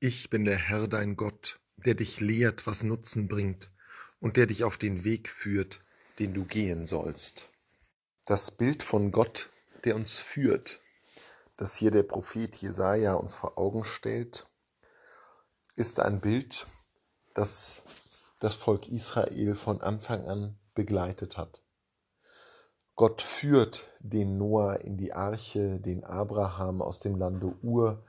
Ich bin der Herr dein Gott, der dich lehrt, was Nutzen bringt und der dich auf den Weg führt, den du gehen sollst. Das Bild von Gott, der uns führt, das hier der Prophet Jesaja uns vor Augen stellt, ist ein Bild, das das Volk Israel von Anfang an begleitet hat. Gott führt den Noah in die Arche, den Abraham aus dem Lande Ur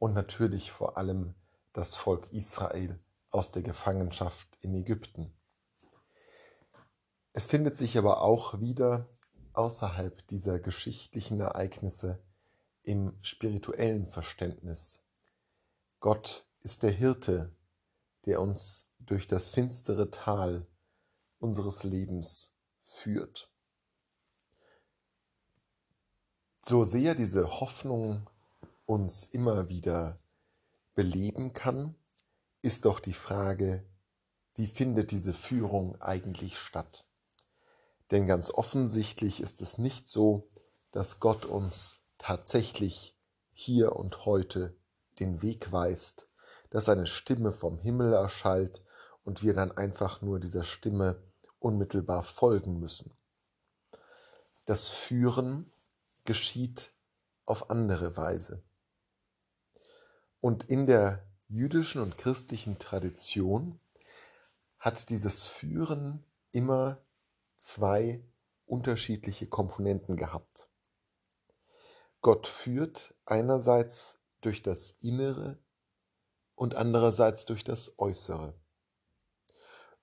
und natürlich vor allem das Volk Israel aus der Gefangenschaft in Ägypten. Es findet sich aber auch wieder außerhalb dieser geschichtlichen Ereignisse im spirituellen Verständnis. Gott ist der Hirte, der uns durch das finstere Tal unseres Lebens führt. So sehr diese Hoffnung uns immer wieder beleben kann, ist doch die Frage, wie findet diese Führung eigentlich statt? Denn ganz offensichtlich ist es nicht so, dass Gott uns tatsächlich hier und heute den Weg weist, dass eine Stimme vom Himmel erschallt und wir dann einfach nur dieser Stimme unmittelbar folgen müssen. Das Führen geschieht auf andere Weise. Und in der jüdischen und christlichen Tradition hat dieses Führen immer zwei unterschiedliche Komponenten gehabt. Gott führt einerseits durch das Innere und andererseits durch das Äußere.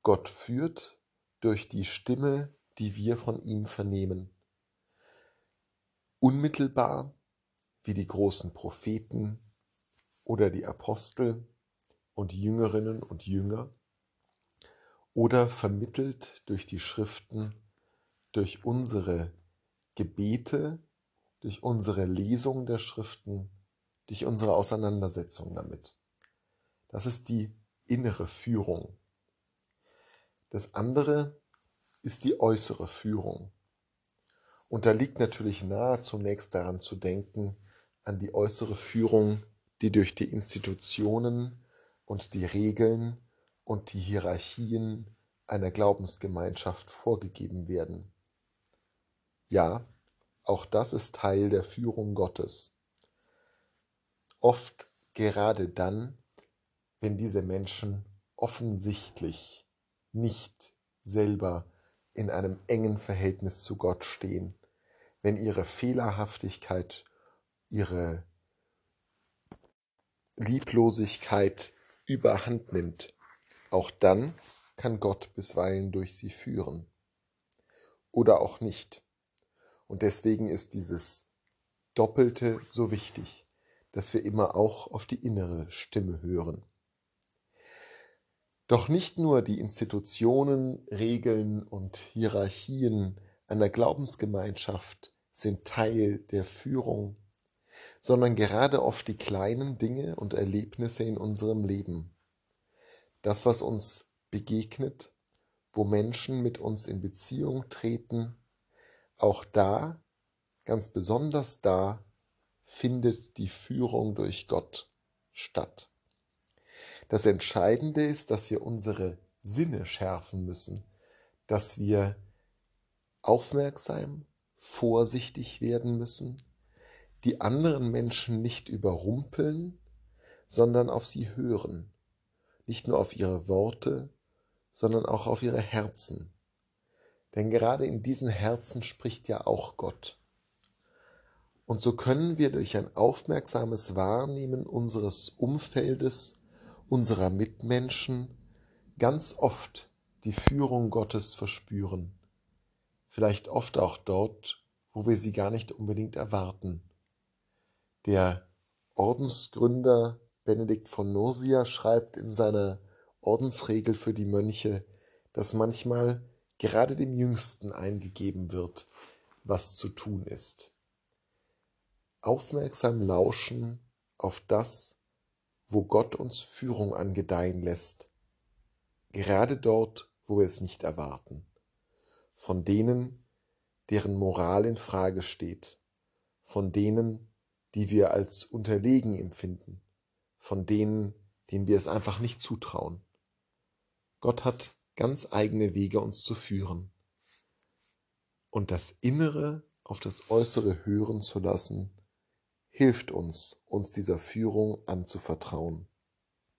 Gott führt durch die Stimme, die wir von ihm vernehmen. Unmittelbar wie die großen Propheten, oder die Apostel und Jüngerinnen und Jünger oder vermittelt durch die Schriften, durch unsere Gebete, durch unsere Lesung der Schriften, durch unsere Auseinandersetzung damit. Das ist die innere Führung. Das andere ist die äußere Führung. Und da liegt natürlich nahe, zunächst daran zu denken, an die äußere Führung die durch die Institutionen und die Regeln und die Hierarchien einer Glaubensgemeinschaft vorgegeben werden. Ja, auch das ist Teil der Führung Gottes. Oft gerade dann, wenn diese Menschen offensichtlich nicht selber in einem engen Verhältnis zu Gott stehen, wenn ihre Fehlerhaftigkeit, ihre Lieblosigkeit überhand nimmt, auch dann kann Gott bisweilen durch sie führen. Oder auch nicht. Und deswegen ist dieses Doppelte so wichtig, dass wir immer auch auf die innere Stimme hören. Doch nicht nur die Institutionen, Regeln und Hierarchien einer Glaubensgemeinschaft sind Teil der Führung sondern gerade oft die kleinen Dinge und Erlebnisse in unserem Leben. Das, was uns begegnet, wo Menschen mit uns in Beziehung treten, auch da, ganz besonders da, findet die Führung durch Gott statt. Das Entscheidende ist, dass wir unsere Sinne schärfen müssen, dass wir aufmerksam, vorsichtig werden müssen, die anderen Menschen nicht überrumpeln, sondern auf sie hören, nicht nur auf ihre Worte, sondern auch auf ihre Herzen. Denn gerade in diesen Herzen spricht ja auch Gott. Und so können wir durch ein aufmerksames Wahrnehmen unseres Umfeldes, unserer Mitmenschen, ganz oft die Führung Gottes verspüren. Vielleicht oft auch dort, wo wir sie gar nicht unbedingt erwarten. Der Ordensgründer Benedikt von Nursia schreibt in seiner Ordensregel für die Mönche, dass manchmal gerade dem Jüngsten eingegeben wird, was zu tun ist. Aufmerksam lauschen auf das, wo Gott uns Führung angedeihen lässt, gerade dort, wo wir es nicht erwarten, von denen, deren Moral in Frage steht, von denen, die wir als unterlegen empfinden, von denen, denen wir es einfach nicht zutrauen. Gott hat ganz eigene Wege, uns zu führen. Und das Innere auf das Äußere hören zu lassen, hilft uns, uns dieser Führung anzuvertrauen.